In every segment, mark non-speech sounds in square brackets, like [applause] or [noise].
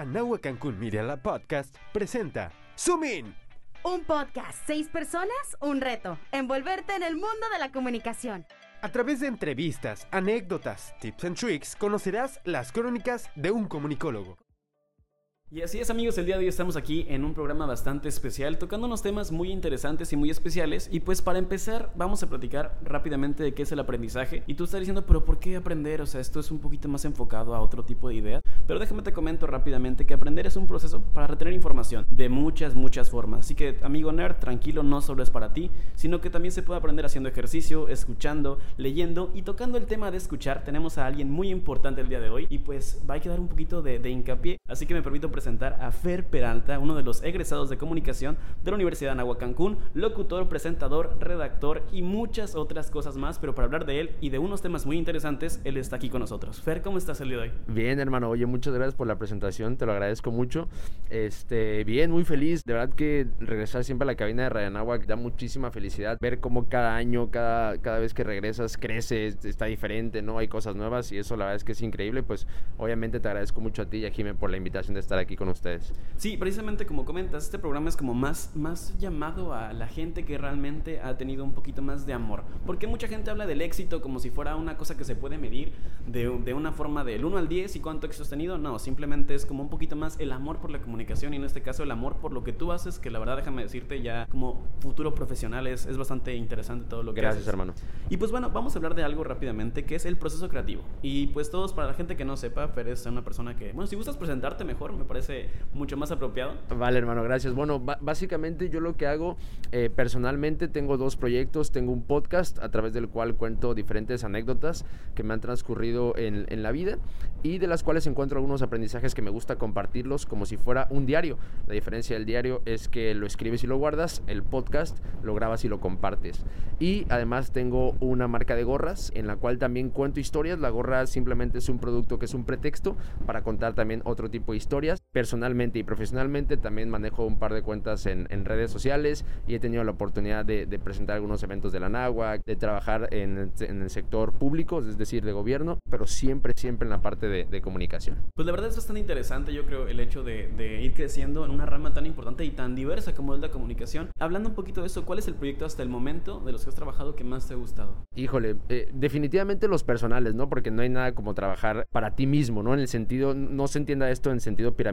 Anahua Cancún Media Lab Podcast presenta Zoom In. Un podcast, seis personas, un reto. Envolverte en el mundo de la comunicación. A través de entrevistas, anécdotas, tips and tricks, conocerás las crónicas de un comunicólogo. Y así es amigos, el día de hoy estamos aquí en un programa bastante especial, tocando unos temas muy interesantes y muy especiales. Y pues para empezar, vamos a platicar rápidamente de qué es el aprendizaje. Y tú estás diciendo, pero ¿por qué aprender? O sea, esto es un poquito más enfocado a otro tipo de ideas. Pero déjame te comento rápidamente que aprender es un proceso para retener información de muchas, muchas formas. Así que, amigo nerd, tranquilo, no solo es para ti, sino que también se puede aprender haciendo ejercicio, escuchando, leyendo y tocando el tema de escuchar. Tenemos a alguien muy importante el día de hoy y pues va a quedar un poquito de, de hincapié. Así que me permito presentar a Fer Peralta, uno de los egresados de comunicación de la Universidad de Anáhuac Cancún, locutor, presentador, redactor y muchas otras cosas más, pero para hablar de él y de unos temas muy interesantes, él está aquí con nosotros. Fer, ¿cómo estás el día de hoy? Bien, hermano. Oye, muchas gracias por la presentación, te lo agradezco mucho. Este, bien, muy feliz. De verdad que regresar siempre a la cabina de Radio Anáhuac da muchísima felicidad. Ver cómo cada año, cada, cada vez que regresas, crece, está diferente, ¿no? Hay cosas nuevas y eso la verdad es que es increíble. Pues obviamente te agradezco mucho a ti y a Jimé por la invitación de estar aquí con ustedes. Sí, precisamente como comentas, este programa es como más, más llamado a la gente que realmente ha tenido un poquito más de amor. Porque mucha gente habla del éxito como si fuera una cosa que se puede medir de, de una forma del 1 al 10 y cuánto éxito has tenido. No, simplemente es como un poquito más el amor por la comunicación y en este caso el amor por lo que tú haces, que la verdad déjame decirte ya como futuro profesional es, es bastante interesante todo lo que Gracias, haces. hermano. Y pues bueno, vamos a hablar de algo rápidamente que es el proceso creativo. Y pues todos, para la gente que no sepa, Fer es una persona que, bueno, si gustas presentarte mejor, me parece mucho más apropiado. Vale, hermano, gracias. Bueno, básicamente yo lo que hago eh, personalmente, tengo dos proyectos. Tengo un podcast a través del cual cuento diferentes anécdotas que me han transcurrido en, en la vida y de las cuales encuentro algunos aprendizajes que me gusta compartirlos como si fuera un diario. La diferencia del diario es que lo escribes y lo guardas, el podcast lo grabas y lo compartes. Y además tengo una marca de gorras en la cual también cuento historias. La gorra simplemente es un producto que es un pretexto para contar también otro tipo de historias. Personalmente y profesionalmente también manejo un par de cuentas en, en redes sociales y he tenido la oportunidad de, de, presentar algunos eventos de la NAWAC, de trabajar en el, en el sector público, es decir, de gobierno, pero siempre, siempre en la parte de, de, comunicación. Pues la verdad es bastante interesante, yo creo, el hecho de, de, ir creciendo en una rama tan importante y tan diversa como es la comunicación. Hablando un poquito de eso, ¿cuál es el proyecto hasta el momento de los que has trabajado que más te ha gustado? Híjole, eh, definitivamente los personales, ¿no? Porque no hay nada como trabajar para ti mismo, ¿no? En el sentido, no se entienda esto en sentido piramidal,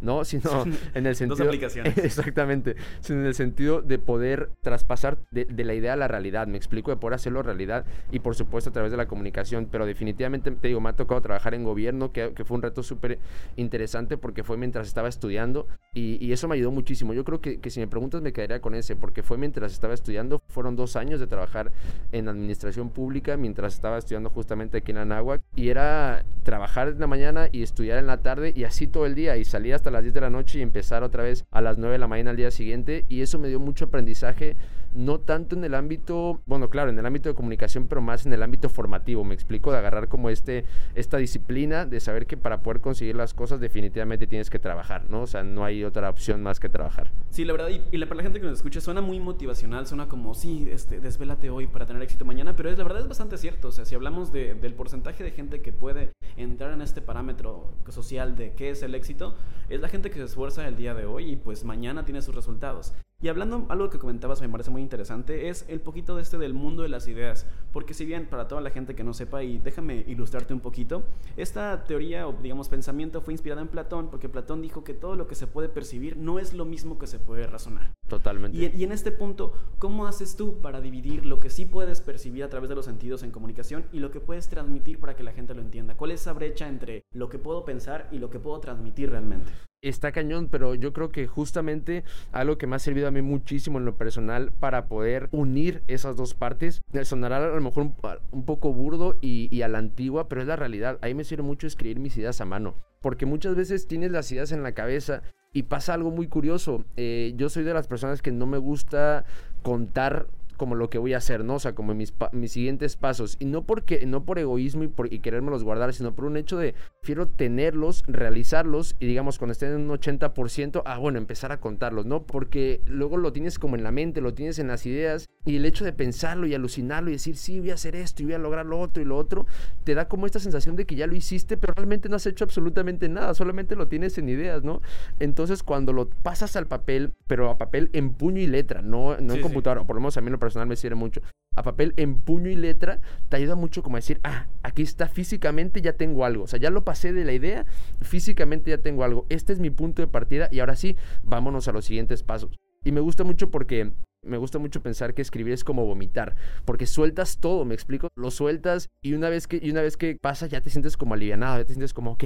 ¿no? [laughs] Sino en el sentido... Dos aplicaciones. [laughs] Exactamente, sino en el sentido de poder traspasar de, de la idea a la realidad, me explico, de poder hacerlo realidad y por supuesto a través de la comunicación, pero definitivamente, te digo, me ha tocado trabajar en gobierno, que, que fue un reto súper interesante porque fue mientras estaba estudiando y, y, eso me ayudó muchísimo. Yo creo que, que, si me preguntas me quedaría con ese porque fue mientras estaba estudiando, fueron dos años de trabajar en administración pública mientras estaba estudiando justamente aquí en Anáhuac y era trabajar en la mañana y estudiar en la tarde y así todo el día y salir hasta las 10 de la noche y empezar otra vez a las 9 de la mañana al día siguiente. Y eso me dio mucho aprendizaje no tanto en el ámbito, bueno, claro, en el ámbito de comunicación, pero más en el ámbito formativo, me explico, de agarrar como este, esta disciplina, de saber que para poder conseguir las cosas definitivamente tienes que trabajar, ¿no? O sea, no hay otra opción más que trabajar. Sí, la verdad, y, la, para la gente que nos escucha, suena muy motivacional, suena como, sí, este, desvélate hoy para tener éxito mañana, pero es la verdad es bastante cierto, o sea, si hablamos de, del porcentaje de gente que puede entrar en este parámetro social de qué es el éxito, es la gente que se esfuerza el día de hoy y pues mañana tiene sus resultados. Y hablando algo que comentabas me parece muy interesante es el poquito de este del mundo de las ideas, porque si bien para toda la gente que no sepa y déjame ilustrarte un poquito, esta teoría o digamos pensamiento fue inspirada en Platón porque Platón dijo que todo lo que se puede percibir no es lo mismo que se puede razonar. Totalmente. Y, y en este punto, ¿cómo haces tú para dividir lo que sí puedes percibir a través de los sentidos en comunicación y lo que puedes transmitir para que la gente lo entienda? ¿Cuál es esa brecha entre lo que puedo pensar y lo que puedo transmitir realmente? Está cañón, pero yo creo que justamente algo que me ha servido a mí muchísimo en lo personal para poder unir esas dos partes, sonará a lo mejor un, poco burdo y, y, a la antigua, pero es la realidad. Ahí me sirve mucho escribir mis ideas a mano, porque muchas veces tienes las ideas en la cabeza y pasa algo muy curioso. Eh, yo soy de las personas que no me gusta contar como lo que voy a hacer, ¿no? O sea, como mis, mis siguientes pasos. Y no porque, no por egoísmo y, por, y querérmelos guardar, sino por un hecho de, quiero tenerlos, realizarlos y digamos, cuando estén en un 80%, ah, bueno, empezar a contarlos, ¿no? Porque luego lo tienes como en la mente, lo tienes en las ideas y el hecho de pensarlo y alucinarlo y decir, sí, voy a hacer esto y voy a lograr lo otro y lo otro, te da como esta sensación de que ya lo hiciste, pero realmente no has hecho absolutamente nada, solamente lo tienes en ideas, ¿no? Entonces, cuando lo pasas al papel, pero a papel en puño y letra, no, no en computadora, o por lo menos a mí lo personal me sirve mucho, a papel en puño y letra, te ayuda mucho como a decir, ah, aquí está físicamente, ya tengo algo. O sea, ya lo pasé de la idea, físicamente ya tengo algo. Este es mi punto de partida y ahora sí, vámonos a los siguientes pasos. Y me gusta mucho porque me gusta mucho pensar que escribir es como vomitar, porque sueltas todo, me explico, lo sueltas y una vez que, y una vez que pasa ya te sientes como alivianado, ya te sientes como, ok,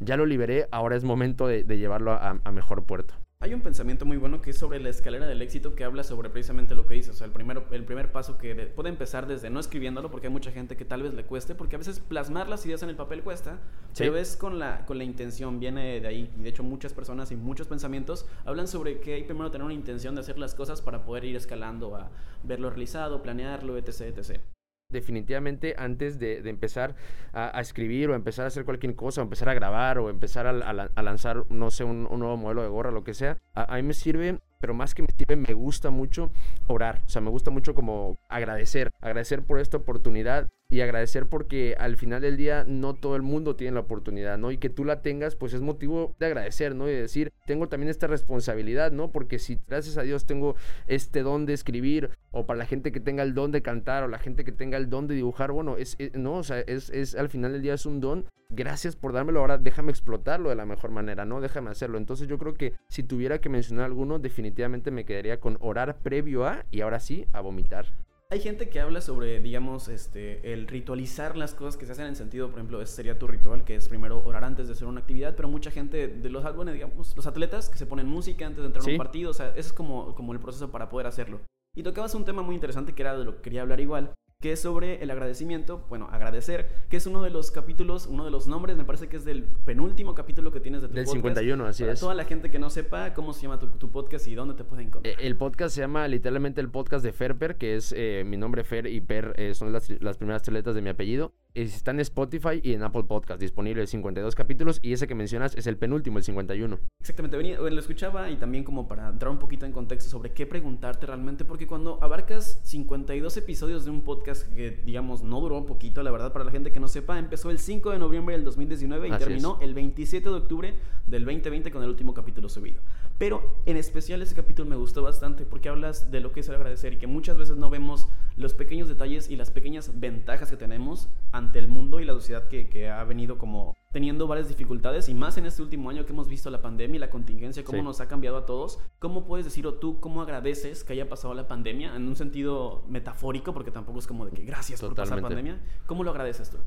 ya lo liberé, ahora es momento de, llevarlo a mejor puerto. Hay un pensamiento muy bueno que es sobre la escalera del éxito que habla sobre precisamente lo que dices. O sea, el, primero, el primer paso que puede empezar desde no escribiéndolo, porque hay mucha gente que tal vez le cueste, porque a veces plasmar las ideas en el papel cuesta, pero es con la, con la intención, viene de ahí. Y de hecho muchas personas y muchos pensamientos hablan sobre que hay primero tener una intención de hacer las cosas para poder ir escalando a verlo realizado, planearlo, etc. etc definitivamente antes de, empezar a, escribir o empezar a hacer cualquier cosa, o empezar a grabar o empezar a, lanzar, no sé, un, nuevo modelo de gorra, lo que sea, a, mí me sirve pero más que me sirve, me gusta mucho orar. O sea, me gusta mucho como agradecer, agradecer por esta oportunidad y agradecer porque al final del día no todo el mundo tiene la oportunidad, ¿no? Y que tú la tengas, pues es motivo de agradecer, ¿no? Y decir, tengo también esta responsabilidad, ¿no? Porque si gracias a Dios tengo este don de escribir, o para la gente que tenga el don de cantar, o la gente que tenga el don de dibujar, bueno, es, no, o sea, es, es al final del día es un don. Gracias por dármelo, ahora déjame explotarlo de la mejor manera, ¿no? Déjame hacerlo. Entonces yo creo que si tuviera que mencionar alguno, definitivamente me quedaría con orar previo a y ahora sí a vomitar. Hay gente que habla sobre, digamos, este, el ritualizar las cosas que se hacen en sentido, por ejemplo, ese sería tu ritual, que es primero orar antes de hacer una actividad, pero mucha gente de los, bueno, digamos, los atletas que se ponen música antes de entrar a un partido, o sea, ese es como, como el proceso para poder hacerlo. Y tocabas un tema muy interesante que era de lo que quería hablar igual, que es sobre el agradecimiento, bueno, agradecer, que es uno de los capítulos, uno de los nombres, me parece que es del penúltimo capítulo que tienes de tu del podcast. Del 51, así Para es. toda la gente que no sepa cómo se llama tu, podcast y dónde te pueden encontrar. Eh, el podcast se llama literalmente el podcast de Ferper, que es eh, mi nombre Fer y Per eh, son las, las primeras tres letras de mi apellido está en Spotify y en Apple Podcast, disponible 52 capítulos y ese que mencionas es el penúltimo, el 51. Exactamente, venía, lo escuchaba y también como para entrar un poquito en contexto sobre qué preguntarte realmente, porque cuando abarcas 52 episodios de un podcast que digamos no duró un poquito, la verdad para la gente que no sepa, empezó el 5 de noviembre del 2019 y terminó el 27 de octubre del 2020 con el último capítulo subido. Pero en especial ese capítulo me gustó bastante porque hablas de lo que es el agradecer y que muchas veces no vemos los pequeños detalles y las pequeñas ventajas que tenemos ante el mundo y la sociedad que, que ha venido como teniendo varias dificultades y más en este último año que hemos visto la pandemia y la contingencia, cómo nos ha cambiado a todos. ¿Cómo puedes decir o tú cómo agradeces que haya pasado la pandemia en un sentido metafórico, porque tampoco es como de que gracias por pasar la pandemia? ¿Cómo lo agradeces tú?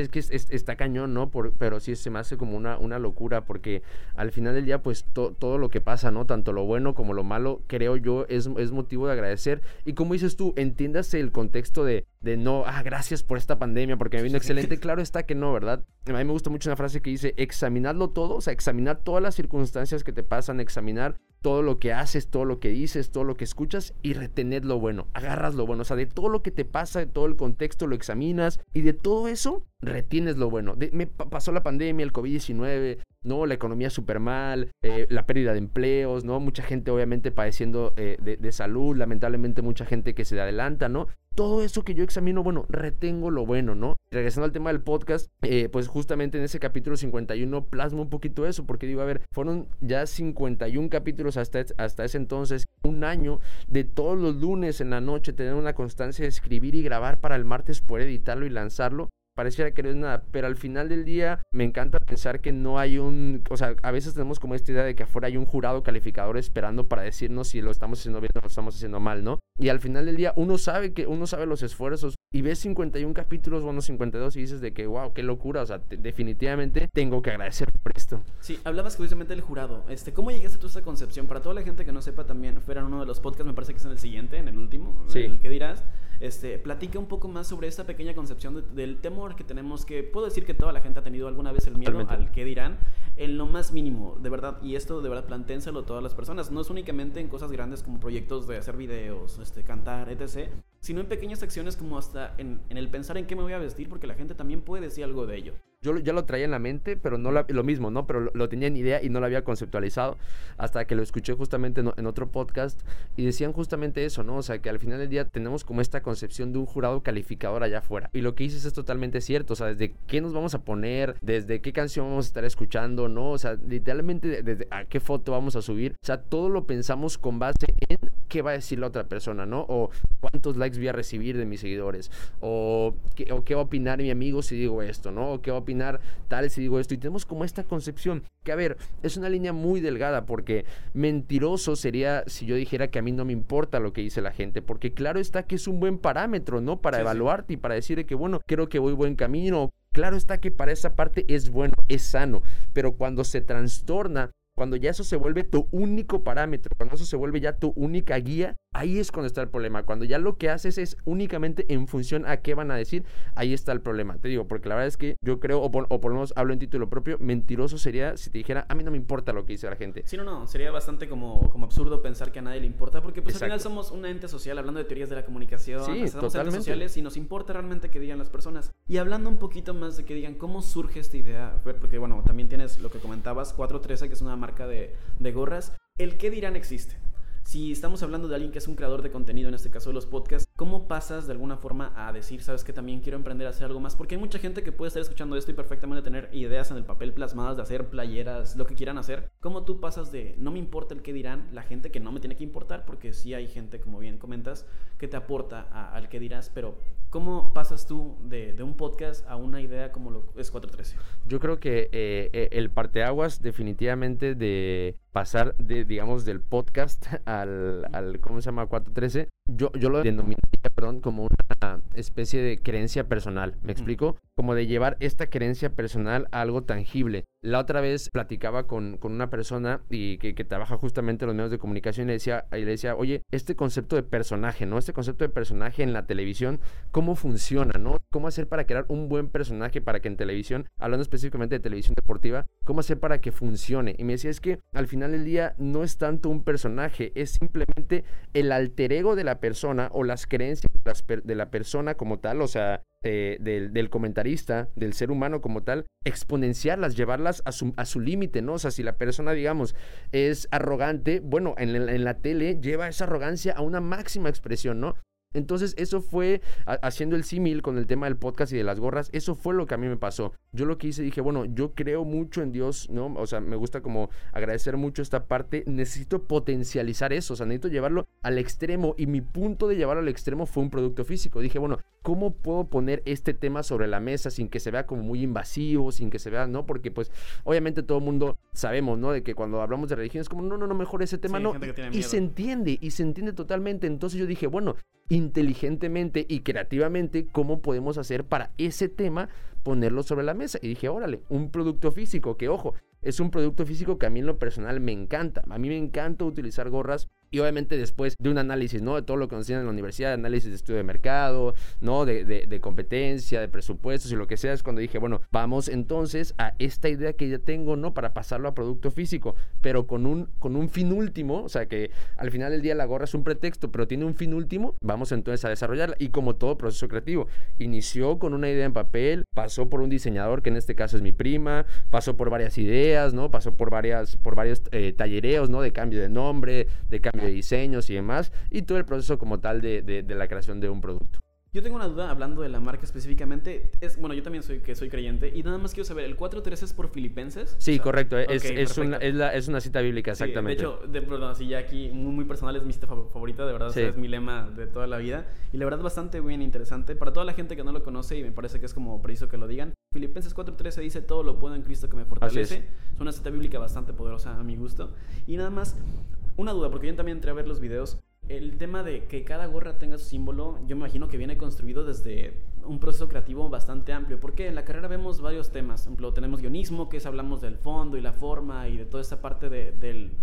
Es que está cañón, ¿no? Por, pero sí se me hace como una, una locura porque al final del día, pues todo lo que pasa, ¿no? Tanto lo bueno como lo malo, creo yo, es, es motivo de agradecer. Y como dices tú, entiéndase el contexto de, de no, ah, gracias por esta pandemia porque me vino excelente. [laughs] Claro está que no, ¿verdad? A mí me gusta mucho una frase que dice, examinadlo todo, o sea, examinar todas las circunstancias que te pasan, examinar todo lo que haces, todo lo que dices, todo lo que escuchas y retened lo bueno, agarras lo bueno, o sea, de todo lo que te pasa, de todo el contexto lo examinas y de todo eso retienes lo bueno. me pasó la pandemia, el COVID-19, ¿no? La economía súper mal, eh, la pérdida de empleos, ¿no? Mucha gente obviamente padeciendo eh, de, salud, lamentablemente mucha gente que se adelanta, ¿no? Todo eso que yo examino, bueno, retengo lo bueno, ¿no? Regresando al tema del podcast, eh, pues justamente en ese capítulo 51 plasmo un poquito eso, porque digo, a ver, fueron ya 51 capítulos hasta, hasta ese entonces, un año de todos los lunes en la noche tener una constancia de escribir y grabar para el martes poder editarlo y lanzarlo pareciera que no es nada, pero al final del día me encanta pensar que no hay un, o sea, a veces tenemos como esta idea de que afuera hay un jurado calificador esperando para decirnos si lo estamos haciendo bien o lo estamos haciendo mal, ¿no? Y al final del día uno sabe que uno sabe los esfuerzos, y ves 51 capítulos, bueno, 52 y dices de que, wow, qué locura, o sea, te- definitivamente tengo que agradecer por esto. Sí, hablabas precisamente del jurado. Este, ¿Cómo llegaste tú a esa concepción? Para toda la gente que no sepa también, fuera en uno de los podcasts, me parece que es en el siguiente, en el último, Sí. en el que dirás. Este, platica un poco más sobre esta pequeña concepción de- del temor que tenemos, que puedo decir que toda la gente ha tenido alguna vez el miedo Totalmente. al que dirán, en lo más mínimo, de verdad, y esto de verdad planténselo a todas las personas, no es únicamente en cosas grandes como proyectos de hacer videos, este, cantar, etc., sino en pequeñas acciones como hasta en, en el pensar en qué me voy a vestir, porque la gente también puede decir algo de ello. Yo ya lo traía en la mente, pero no la- lo mismo, ¿no? Pero lo, lo tenía en idea y no lo había conceptualizado hasta que lo escuché justamente en, en otro podcast y decían justamente eso, ¿no? O sea, que al final del día tenemos como esta concepción de un jurado calificador allá afuera. Y lo que dices es totalmente cierto, o sea, desde qué nos vamos a poner, desde qué canción vamos a estar escuchando, ¿no? O sea, literalmente de- desde a qué foto vamos a subir. O sea, todo lo pensamos con base en qué va a decir la otra persona, ¿no? O cuántos likes voy a recibir de mis seguidores, o qué, o qué va a opinar mi amigo si digo esto, ¿no? O qué va a opinar tal si digo esto. Y tenemos como esta concepción que, a ver, es una línea muy delgada porque mentiroso sería si yo dijera que a mí no me importa lo que dice la gente, porque claro está que es un buen parámetro, ¿no? Para Sí, sí. evaluarte y para decir que, bueno, creo que voy buen camino. Claro está que para esa parte es bueno, es sano, pero cuando se trastorna cuando ya eso se vuelve tu único parámetro, cuando eso se vuelve ya tu única guía, ahí es cuando está el problema. Cuando ya lo que haces es únicamente en función a qué van a decir, ahí está el problema. Te digo, porque la verdad es que yo creo, o por, o por lo menos hablo en título propio, mentiroso sería si te dijera, a mí no me importa lo que dice la gente. Sí, no, no, sería bastante como, como absurdo pensar que a nadie le importa, porque pues al final Exacto. somos un ente social, hablando de teorías de la comunicación, Sí, entes sociales y nos importa realmente que digan las personas. Y hablando un poquito más de que digan cómo surge esta idea, porque bueno, también tienes lo que comentabas, 413, que es una marca de, de gorras, el qué dirán existe. Si estamos hablando de alguien que es un creador de contenido, en este caso de los podcasts, ¿cómo pasas de alguna forma a decir, sabes que también quiero emprender a hacer algo más? Porque hay mucha gente que puede estar escuchando esto y perfectamente tener ideas en el papel plasmadas de hacer playeras, lo que quieran hacer. ¿Cómo tú pasas de no me importa el que dirán, la gente que no me tiene que importar? Porque sí hay gente, como bien comentas, que te aporta a- al que dirás, pero ¿cómo pasas tú de, un podcast a una idea como lo es 413? Yo creo que eh, eh, el parteaguas definitivamente de pasar de, digamos, del podcast [laughs] al, al ¿cómo se llama? 413, yo, yo lo denominaría, perdón, como una especie de creencia personal, ¿me explico? Como de llevar esta creencia personal a algo tangible. La otra vez platicaba con, con una persona y que, que trabaja justamente en los medios de comunicación y le, decía, y le decía, oye, este concepto de personaje, ¿no? Este concepto de personaje en la televisión, ¿cómo funciona, no? ¿Cómo hacer para crear un buen personaje para que en televisión, hablando específicamente de televisión deportiva, cómo hacer para que funcione? Y me decía, es que al final del día no es tanto un personaje, es simplemente el alter ego de la persona o las creencias de la persona como tal, o sea, eh, del, del del ser humano como tal, exponenciarlas, llevarlas a su, a su límite, ¿no? O sea, si la persona, digamos, es arrogante, bueno, en, en la tele lleva esa arrogancia a una máxima expresión, ¿no? Entonces, eso fue, ha- haciendo el símil con el tema del podcast y de las gorras, eso fue lo que a mí me pasó. Yo lo que hice, dije, bueno, yo creo mucho en Dios, ¿no? O sea, me gusta como agradecer mucho esta parte, necesito potencializar eso, o sea, necesito llevarlo al extremo y mi punto de llevarlo al extremo fue un producto físico. Dije, bueno, ¿cómo puedo poner este tema sobre la mesa sin que se vea como muy invasivo, sin que se vea, ¿no? Porque pues obviamente todo el mundo sabemos, ¿no? De que cuando hablamos de religión es como, no, no, no, mejor ese tema Sí, no. Y se entiende, y se entiende totalmente. Entonces yo dije, bueno, inteligentemente y creativamente, ¿cómo podemos hacer para ese tema ponerlo sobre la mesa? Y dije, órale, un producto físico, que ojo, es un producto físico que a mí en lo personal me encanta. A mí me encanta utilizar gorras y obviamente después de un análisis, ¿no? De todo lo que nos enseñan en la universidad, análisis de estudio de mercado, ¿no? De competencia, de presupuestos y lo que sea, es cuando dije, bueno, vamos entonces a esta idea que ya tengo, ¿no? Para pasarlo a producto físico, pero con un, con un fin último, o sea que al final del día la gorra es un pretexto, pero tiene un fin último, vamos entonces a desarrollarla. Y como todo proceso creativo, inició con una idea en papel, pasó por un diseñador, que en este caso es mi prima, pasó por varias ideas, ¿no? Pasó por, varias, por varios eh, tallereos, ¿no? De cambio de nombre, de cambio de diseños y demás, y todo el proceso como tal de, de- de la creación de un producto. Yo tengo una duda hablando de la marca específicamente. Es, bueno, yo también soy que soy creyente y nada más quiero saber, ¿el 413 es por filipenses? Sí, O sea, correcto, es, ok, es, una, es, la- es una cita bíblica, Sí, exactamente. de hecho, de perdón, así ya aquí muy, muy personal es mi cita fav- favorita, de verdad, o sea, Sí. es mi lema de toda la vida. Y la verdad bastante bien interesante. Para toda la gente que no lo conoce y me parece que es como preciso que lo digan, Filipenses 4.13 dice, todo lo puedo en Cristo que me fortalece. es. Es una cita bíblica bastante poderosa a mi gusto. Y nada más, una duda, porque yo también entré a ver los videos. el tema de que cada gorra tenga su símbolo, yo me imagino que viene construido desde un proceso creativo bastante amplio, porque en la carrera vemos varios temas. Por ejemplo, tenemos guionismo, que es hablamos del fondo y la forma y de toda esta parte de,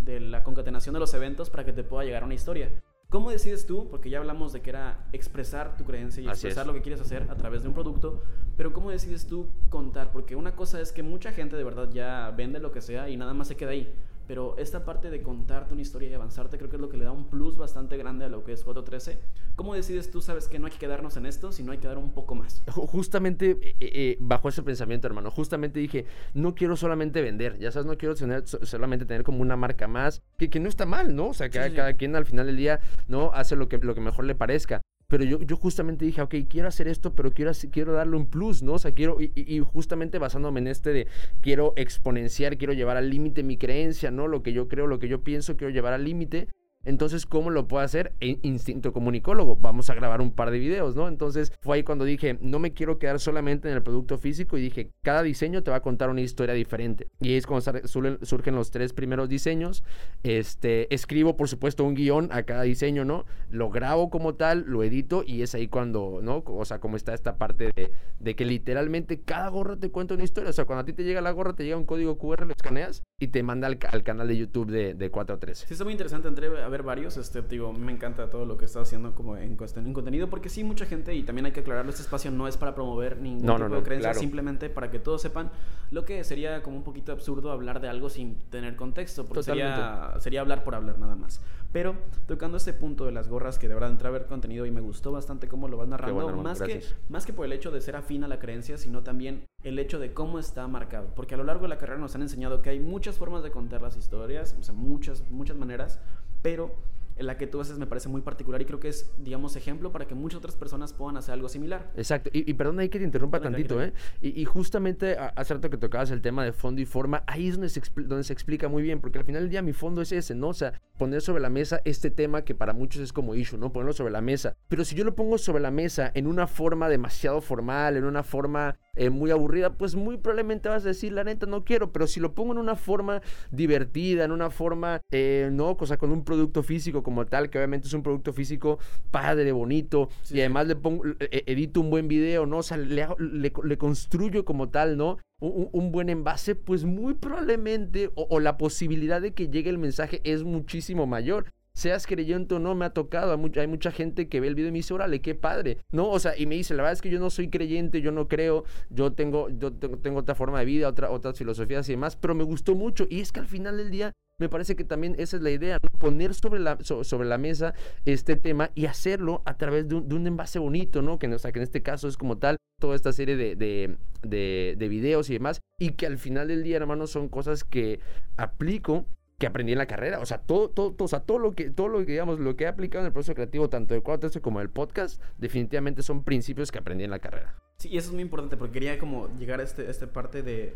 de la concatenación de los eventos para que te pueda llegar a una historia. ¿Cómo decides tú? Porque ya hablamos de que era expresar tu creencia y expresar lo que quieres hacer a través de un producto, pero ¿cómo decides tú contar? Porque una cosa es que mucha gente de verdad ya vende lo que sea y nada más se queda ahí. Pero esta parte de contarte una historia y avanzarte creo que es lo que le da un plus bastante grande a lo que es Foto 13. ¿Cómo decides tú, sabes que no hay que quedarnos en esto, sino hay que dar un poco más? Justamente eh, eh, bajo ese pensamiento, hermano, justamente dije, no quiero solamente vender, ya sabes, no quiero tener, solamente tener como una marca más, que, que no está mal, ¿no? O sea, que cada, quien al final del día, ¿no? Hace lo que, lo que mejor le parezca. Pero yo, yo justamente dije, ok, quiero hacer esto, pero quiero, quiero darle un plus, ¿no? O sea, quiero, y, y justamente basándome en este de, quiero exponenciar, quiero llevar al límite mi creencia, ¿no? Lo que yo creo, lo que yo pienso, quiero llevar al límite. Entonces, ¿cómo lo puedo hacer? Instinto comunicólogo. Vamos a grabar un par de videos, ¿no? Entonces, fue ahí cuando dije, no me quiero quedar solamente en el producto físico y dije, cada diseño te va a contar una historia diferente. Y es cuando surgen los tres primeros diseños. Este, escribo, por supuesto, un guion a cada diseño, ¿no? Lo grabo como tal, lo edito y es ahí cuando, ¿no? O sea, como está esta parte de, de que literalmente cada gorra te cuenta una historia. O sea, cuando a ti te llega la gorra, te llega un código QR, lo escaneas y te manda al, canal de YouTube de, de 413. Sí, está muy interesante, André ver varios. Este, digo, me encanta todo lo que estás haciendo como en, en contenido, porque sí, mucha gente, y también hay que aclararlo, este espacio no es para promover ningún tipo de creencia, simplemente para que todos sepan lo que sería como un poquito absurdo hablar de algo sin tener contexto, porque sería, sería hablar por hablar nada más. Pero tocando este punto de las gorras, que de verdad entré a ver contenido y me gustó bastante cómo lo vas narrando, más, que, más que por el hecho de ser afín a la creencia, sino también el hecho de cómo está marcado. Porque a lo largo de la carrera nos han enseñado que hay muchas formas de contar las historias, o sea, muchas, muchas maneras, pero en la que tú haces me parece muy particular y creo que es, digamos, ejemplo para que muchas otras personas puedan hacer algo similar. Exacto. Y, y perdón ahí que te interrumpa tantito, ¿eh? Y, justamente hace rato que tocabas el tema de fondo y forma, ahí es donde se, donde se explica muy bien, porque al final del día mi fondo es ese, ¿no? O sea, poner sobre la mesa este tema que para muchos es como issue, ¿no? Ponerlo sobre la mesa. Pero si yo lo pongo sobre la mesa en una forma demasiado formal, en una forma eh, muy aburrida, pues muy probablemente vas a decir, la neta, no quiero. Pero si lo pongo en una forma divertida, en una forma, eh, ¿no? Cosa con un producto físico como tal, que obviamente es un producto físico padre, bonito, y además le pongo, e, edito un buen video, ¿no? O sea, le, le, construyo como tal, ¿no? Un, buen envase, pues muy probablemente, o, la posibilidad de que llegue el mensaje es muchísimo mayor seas creyente o no, me ha tocado. Hay mucha, gente que ve el video y me dice, órale, qué padre. No, o sea, y me dice, la verdad es que yo no soy creyente, yo no creo, yo tengo, yo tengo, otra forma de vida, otra, otras filosofías y demás, pero me gustó mucho. Y es que al final del día me parece que también esa es la idea, ¿no? poner sobre la, sobre la mesa este tema y hacerlo a través de un, envase bonito, ¿no? Que, o sea, que en este caso es como tal toda esta serie de, de, de, de videos y demás, y que al final del día, hermano, son cosas que aplico que aprendí en la carrera. O sea, todo, todo, o sea, todo lo que, todo lo que, digamos, lo que he aplicado en el proceso creativo, tanto de 4 como del podcast, definitivamente son principios que aprendí en la carrera. Sí, y eso es muy importante porque quería como llegar a este, esta parte de,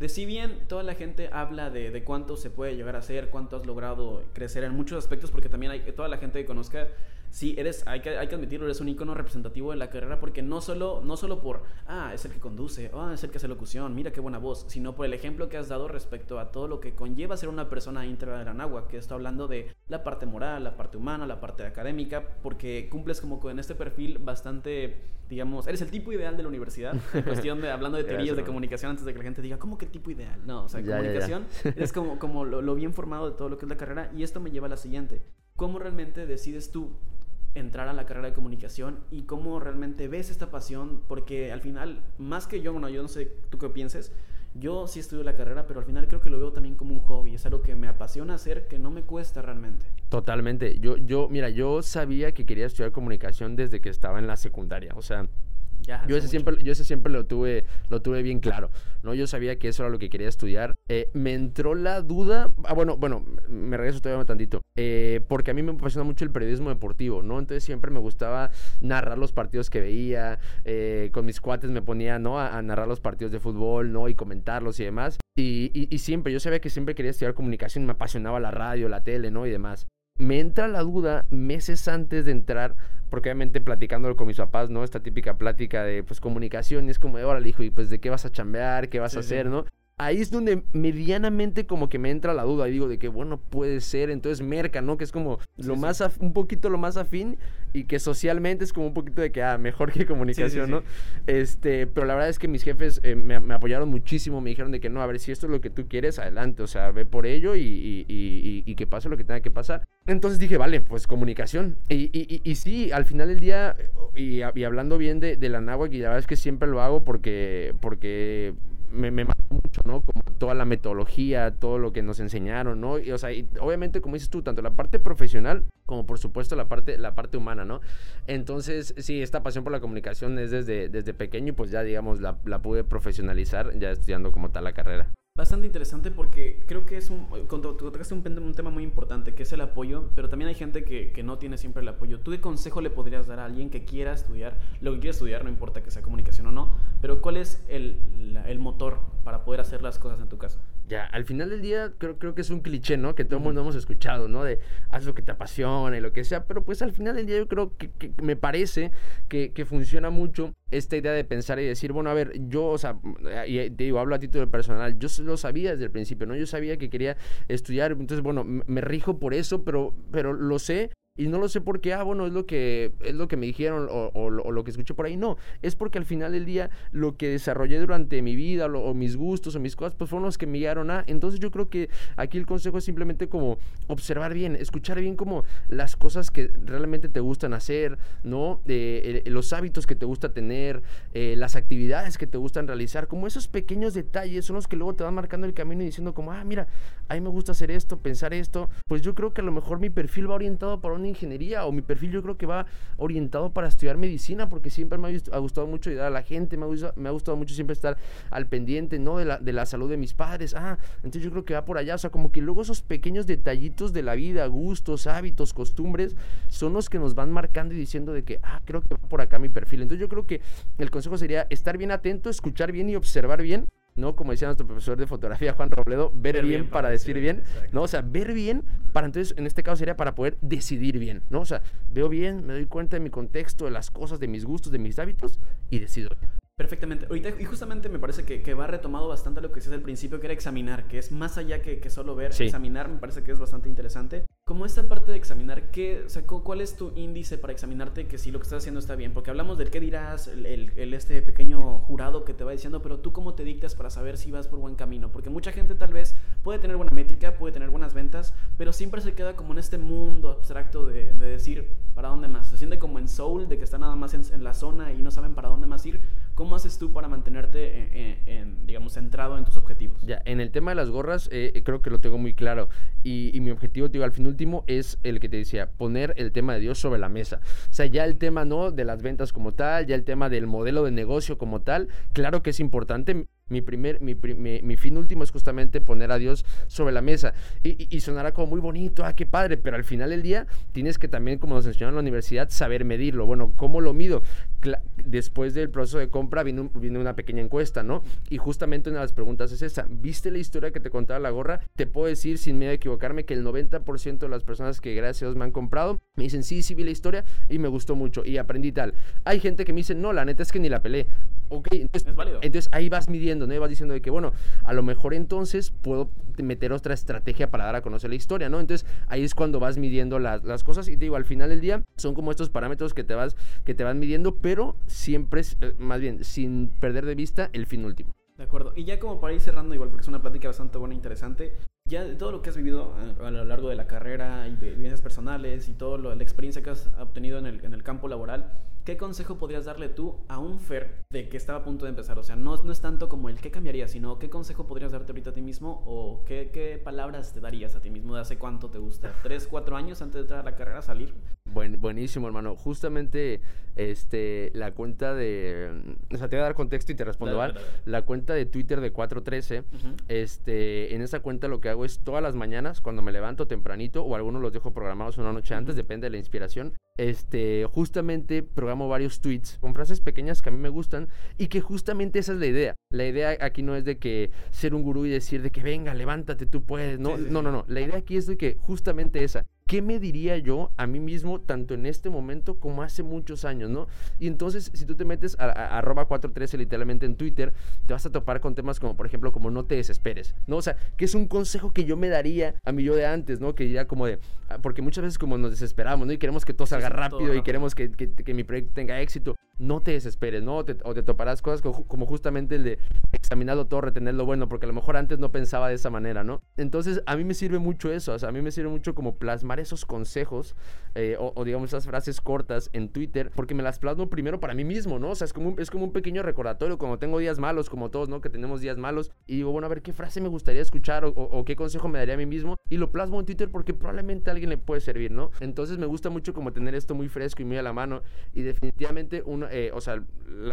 de si bien toda la gente habla de, de, cuánto se puede llegar a hacer, cuánto has logrado crecer en muchos aspectos, porque también hay toda la gente que conozca sí, eres, hay que, hay que admitirlo, eres un icono representativo de la carrera porque no solo, no solo por, ah, es el que conduce, ah, es el que hace locución, mira qué buena voz, sino por el ejemplo que has dado respecto a todo lo que conlleva ser una persona íntegra de la que está hablando de la parte moral, la parte humana, la parte académica, porque cumples como con este perfil bastante, digamos, eres el tipo ideal de la universidad, en [laughs] cuestión de, hablando de teorías de comunicación antes de que la gente diga, ¿cómo que tipo ideal? No, o sea, comunicación [laughs] es como, como lo, lo bien formado de todo lo que es la carrera y esto me lleva a la siguiente. ¿Cómo realmente decides tú entrar a la carrera de comunicación y cómo realmente ves esta pasión, porque al final, más que yo, bueno, yo no sé tú qué pienses, yo sí estudio la carrera, pero al final creo que lo veo también como un hobby, es algo que me apasiona hacer, que no me cuesta realmente. Totalmente, yo, yo, mira, yo sabía que quería estudiar comunicación desde que estaba en la secundaria, o sea, yo ese, siempre, yo ese siempre lo tuve, lo tuve bien claro, ¿no? Yo sabía que eso era lo que quería estudiar. Eh, me entró la duda, ah, bueno, bueno, me regreso todavía un tantito, eh, porque a mí me apasiona mucho el periodismo deportivo, ¿no? Entonces siempre me gustaba narrar los partidos que veía, eh, con mis cuates me ponía, ¿no? A, narrar los partidos de fútbol, ¿no? Y comentarlos y demás. Y, y, y siempre, yo sabía que siempre quería estudiar comunicación, me apasionaba la radio, la tele, ¿no? Y demás me entra la duda meses antes de entrar, porque obviamente platicándolo con mis papás, ¿no? Esta típica plática de pues comunicación, y es como de, órale, hijo, y pues de qué vas a chambear, qué vas a hacer, ¿no? Ahí es donde medianamente como que me entra la duda y digo de que, bueno, puede ser, entonces merca, ¿no? Que es como lo más, un poquito lo más afín y que socialmente es como un poquito de que, ah, mejor que comunicación, ¿no? Este, pero la verdad es que mis jefes eh, me, apoyaron muchísimo, me dijeron de que no, a ver, si esto es lo que tú quieres, adelante, o sea, ve por ello y, y, que pase lo que tenga que pasar. Entonces dije, vale, pues comunicación. Y, y sí, al final del día, y, hablando bien de, de la náhuatl, y la verdad es que siempre lo hago porque, porque me, me mató mucho, ¿no? Como toda la metodología, todo lo que nos enseñaron, ¿no? Y, o sea, obviamente, como dices tú, tanto la parte profesional como por supuesto la parte, la parte humana, ¿no? Entonces, sí, esta pasión por la comunicación es desde, desde pequeño y pues ya, digamos, la, la pude profesionalizar ya estudiando como tal la carrera. Bastante interesante porque creo que es un, tocaste un, un, tema muy importante que es el apoyo, pero también hay gente que, no tiene siempre el apoyo. ¿Tú qué consejo le podrías dar a alguien que quiera estudiar lo que quiera estudiar, no importa que sea comunicación o no, pero cuál es el, el motor para poder hacer las cosas en tu casa? Ya, al final del día creo, creo que es un cliché, ¿no? Que todo el mundo hemos escuchado, ¿no? De haz lo que te apasiona y lo que sea, pero pues al final del día yo creo que, me parece que, que, funciona mucho esta idea de pensar y decir, bueno, a ver, yo, o sea, y te digo, hablo a título personal, yo lo sabía desde el principio, ¿no? Yo sabía que quería estudiar, entonces, bueno, me rijo por eso, pero, pero lo sé y no lo sé por qué, ah, bueno, es lo que, es lo que me dijeron o, lo que escuché por ahí. No, es porque al final del día lo que desarrollé durante mi vida o mis gustos o mis cosas, pues fueron los que me guiaron a. Entonces yo creo que aquí el consejo es simplemente como observar bien, escuchar bien como las cosas que realmente te gustan hacer, ¿no? Eh, los hábitos que te gusta tener, eh, las actividades que te gustan realizar, como esos pequeños detalles son los que luego te van marcando el camino y diciendo como, ah, mira, a mí me gusta hacer esto, pensar esto. Pues yo creo que a lo mejor mi perfil va orientado para ingeniería o mi perfil yo creo que va orientado para estudiar medicina porque siempre me ha gustado mucho ayudar a la gente, me ha, me ha gustado mucho siempre estar al pendiente, ¿no? De la, de la salud de mis padres. Ah, entonces yo creo que va por allá. O sea, como que luego esos pequeños detallitos de la vida, gustos, hábitos, costumbres, son los que nos van marcando y diciendo de que, ah, creo que va por acá mi perfil. Entonces yo creo que el consejo sería estar bien atento, escuchar bien y observar bien ¿no? Como decía nuestro profesor de fotografía, Juan Robledo, ver, bien, para, decir bien, ¿no? O sea, ver bien para entonces, en este caso sería para poder decidir bien, ¿no? O sea, veo bien, me doy cuenta de mi contexto, de las cosas, de mis gustos, de mis hábitos y decido. Perfectamente. Y justamente me parece que, que, va retomado bastante lo que decías al principio, que era examinar, que es más allá que, que solo ver. Examinar me parece que es bastante interesante. Como esta parte de examinar, ¿qué, o ¿cuál es tu índice para examinarte que si lo que estás haciendo está bien? Porque hablamos del qué dirás, el, el, este pequeño jurado que te va diciendo, pero tú cómo te dictas para saber si vas por buen camino. Porque mucha gente tal vez puede tener buena métrica, puede tener buenas ventas, pero siempre se queda como en este mundo abstracto de, de decir, ¿para dónde más? Se siente como en soul, de que está nada más en, en la zona y no saben para dónde más ir ¿Cómo haces tú para mantenerte, en, digamos, centrado en tus objetivos? Ya, en el tema de las gorras, eh, creo que lo tengo muy claro. Y, mi objetivo, digo, al fin es el que te decía, poner el tema de Dios sobre la mesa. O sea, ya el tema, ¿no? De las ventas como tal, ya el tema del modelo de negocio como tal, claro que es importante mi, primer, mi, mi, fin último es justamente poner a Dios sobre la mesa. Y, y, sonará como muy bonito, ah, qué padre, pero al final del día tienes que también, como nos enseñaron en la universidad, saber medirlo. Bueno, ¿cómo lo mido? después del proceso de compra viene, viene, una pequeña encuesta, ¿no? Y justamente una de las preguntas es esa. ¿Viste la historia que te contaba la gorra? Te puedo decir, sin miedo a equivocarme, que el 90% de las personas que gracias a Dios me han comprado me dicen, sí, sí vi la historia y me gustó mucho y aprendí tal. Hay gente que me dice, no, la neta es que ni la peleé. Ok, entonces, es válido. entonces ahí vas midiendo, ¿no? Y vas diciendo de que, bueno, a lo mejor entonces puedo meter otra estrategia para dar a conocer la historia, ¿no? Entonces ahí es cuando vas midiendo las, las cosas y te digo, al final del día son como estos parámetros que te vas, que te van midiendo, pero siempre, eh, más bien, sin perder de vista el fin último. De acuerdo. Y ya como para ir cerrando, igual porque es una plática bastante buena e interesante, ya de todo lo que has vivido eh, a, lo largo de la carrera y vivencias personales y toda la experiencia que has obtenido en el, en el campo laboral, ¿qué consejo podrías darle tú a un Fer de que estaba a punto de empezar? O sea, no, no es tanto como el qué cambiaría, sino qué consejo podrías darte ahorita a ti mismo o qué, qué palabras te darías a ti mismo de hace cuánto te gusta, tres, cuatro años antes de entrar a la carrera, salir. Buen, buenísimo, hermano. Justamente este, la cuenta de... O sea, te voy a dar contexto y te respondo, ¿vale? La cuenta de Twitter de 413, este, en esa cuenta lo que hago es todas las mañanas, cuando me levanto tempranito, o algunos los dejo programados una noche antes, depende de la inspiración, este, justamente programo varios tweets con frases pequeñas que a mí me gustan y que justamente esa es la idea. La idea aquí no es de que ser un gurú y decir de que venga, levántate, tú puedes. No, no, no, no. La idea aquí es de que justamente esa. ¿Qué me diría yo a mí mismo tanto en este momento como hace muchos años, no? Y entonces, si tú te metes a, arroba 413 literalmente en Twitter, te vas a topar con temas como, por ejemplo, como no te desesperes, ¿no? O sea, que es un consejo que yo me daría a mi yo de antes, ¿no? Que diría como de, ah, porque muchas veces como nos desesperamos, ¿no? Y queremos que todo salga rápido, y queremos que, que, mi proyecto tenga éxito. No te desesperes, ¿no? o te toparás cosas como, justamente el de examinarlo todo, retenerlo bueno, porque a lo mejor antes no pensaba de esa manera, ¿no? Entonces, a mí me sirve mucho eso, o sea, a mí me sirve mucho como plasmar esos consejos eh, o, digamos esas frases cortas en Twitter, porque me las plasmo primero para mí mismo, ¿no? O sea, es como un, es como un pequeño recordatorio, como tengo días malos, como todos, ¿no? Que tenemos días malos, y digo, bueno, a ver qué frase me gustaría escuchar o, qué consejo me daría a mí mismo, y lo plasmo en Twitter porque probablemente a alguien le puede servir, ¿no? Entonces me gusta mucho como tener esto muy fresco y muy a la mano, y definitivamente, uno, eh, o sea,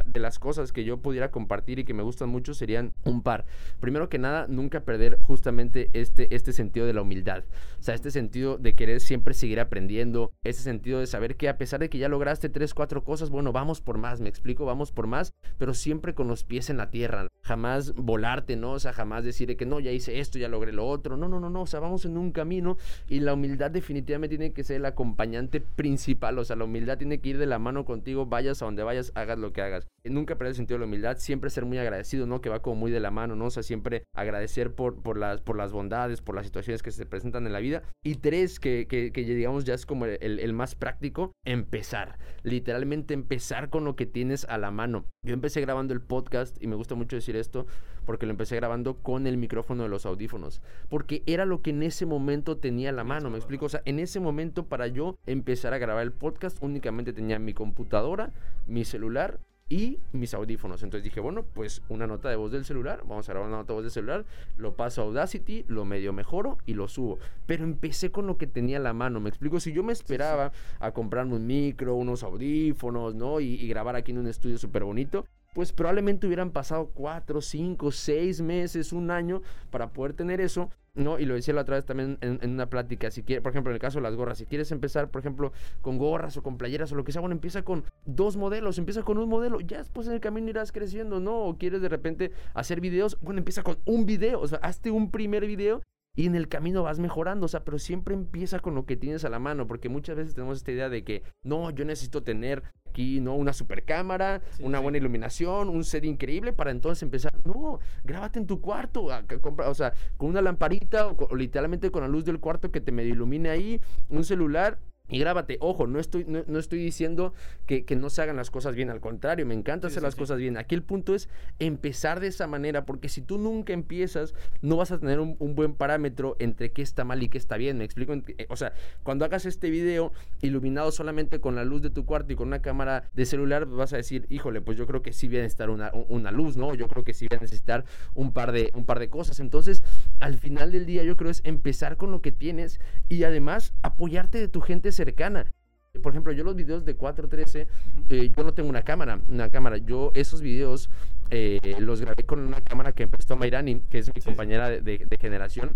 de las cosas que yo pudiera compartir y que me gustan mucho serían un par. Primero que nada, nunca perder justamente este, este sentido de la humildad, o sea, este sentido de querer siempre seguir aprendiendo, ese sentido de saber que a pesar de que ya lograste tres, cuatro cosas, bueno, vamos por más, me explico, vamos por más, pero siempre con los pies en la tierra, jamás volarte, ¿no? O sea, jamás decir que no, ya hice esto, ya logré lo otro, no, no, no, no, o sea, vamos en un camino y la humildad definitivamente tiene que ser el acompañante principal, o sea, la humildad tiene que ir de la mano contigo, vayas a donde vayas, hagas lo que hagas. nunca perder el sentido de la humildad, siempre ser muy agradecido, ¿no? Que va como muy de la mano, ¿no? O sea, siempre agradecer por, por, las, por las bondades, por las situaciones que se presentan en la vida. Y tres, que, que, que digamos ya es como el, el, más práctico, empezar. Literalmente empezar con lo que tienes a la mano. Yo empecé grabando el podcast y me gusta mucho decir esto porque lo empecé grabando con el micrófono de los audífonos. Porque era lo que en ese momento tenía a la mano, me explico. O sea, en ese momento para yo empezar a grabar el podcast únicamente tenía mi computadora, mi celular y mis audífonos. Entonces dije, bueno, pues una nota de voz del celular, vamos a grabar una nota de voz del celular, lo paso a Audacity, lo medio mejoro y lo subo. Pero empecé con lo que tenía a la mano, me explico, si yo me esperaba a comprarme un micro, unos audífonos, ¿no? Y, y grabar aquí en un estudio súper bonito, pues probablemente hubieran pasado cuatro, cinco, seis meses, un año para poder tener eso ¿no? Y lo decía la otra vez también en, una plática, si quieres, por ejemplo, en el caso de las gorras, si quieres empezar, por ejemplo, con gorras o con playeras o lo que sea, bueno, empieza con dos modelos, empieza con un modelo, ya después en el camino irás creciendo, ¿no? O quieres de repente hacer videos, bueno, empieza con un video, o sea, hazte un primer video y en el camino vas mejorando, o sea, pero siempre empieza con lo que tienes a la mano, porque muchas veces tenemos esta idea de que, no, yo necesito tener aquí, ¿no? Una super cámara, una buena iluminación, un set increíble para entonces empezar. No, grábate en tu cuarto, o sea, con una lamparita o, literalmente con la luz del cuarto que te medio ilumine ahí, un celular y grábate, ojo, no estoy, no, estoy diciendo que, no se hagan las cosas bien, al contrario, me encanta hacer las cosas bien. Aquí el punto es empezar de esa manera, porque si tú nunca empiezas, no vas a tener un, buen parámetro entre qué está mal y qué está bien. Me explico, o sea, cuando hagas este video iluminado solamente con la luz de tu cuarto y con una cámara de celular, vas a decir, híjole, pues yo creo que sí voy a necesitar una, una luz, ¿no? Yo creo que sí voy a necesitar un par, de, un par de cosas. Entonces, al final del día, yo creo es empezar con lo que tienes y además apoyarte de tu gente cercana. Por ejemplo, yo los videos de 413, eh, yo no tengo una cámara, una cámara. Yo esos videos eh, los grabé con una cámara que me prestó Mayrani, que es mi compañera de, generación.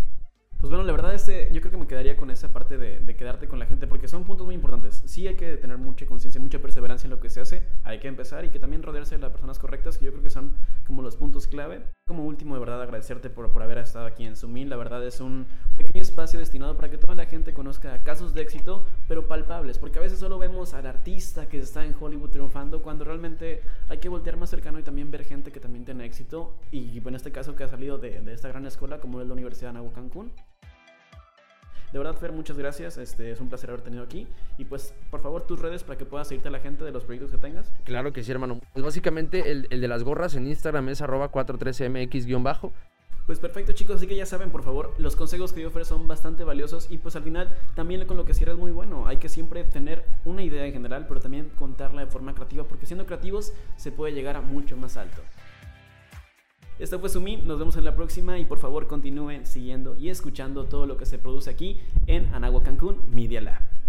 Pues bueno, la verdad este, yo creo que me quedaría con esa parte de, quedarte con la gente, porque son puntos muy importantes. Sí hay que tener mucha conciencia, mucha perseverancia en lo que se hace, hay que empezar y que también rodearse de las personas correctas, que yo creo que son como los puntos clave. Como último, de verdad, agradecerte por, por haber estado aquí en Zoom. La verdad es un pequeño espacio destinado para que toda la gente conozca casos de éxito, pero palpables, porque a veces solo vemos al artista que está en Hollywood triunfando, cuando realmente hay que voltear más cercano y también ver gente que también tiene éxito, y en este caso que ha salido de, de esta gran escuela como es la Universidad de Nahu Cancún. De verdad, Fer, muchas gracias. Este, es un placer haber tenido aquí. Y pues, por favor, tus redes para que puedas seguirte a la gente de los proyectos que tengas. Claro que sí, hermano. Pues básicamente el, de las gorras en Instagram es arroba 413mx-bajo. Pues perfecto chicos, así que ya saben, por favor, los consejos que dio Fer son bastante valiosos y pues al final también con lo que cierra es muy bueno. Hay que siempre tener una idea en general, pero también contarla de forma creativa, porque siendo creativos se puede llegar a mucho más alto. Esto fue Sumi, nos vemos en la próxima y por favor continúen siguiendo y escuchando todo lo que se produce aquí en Anagua Cancún Media Lab.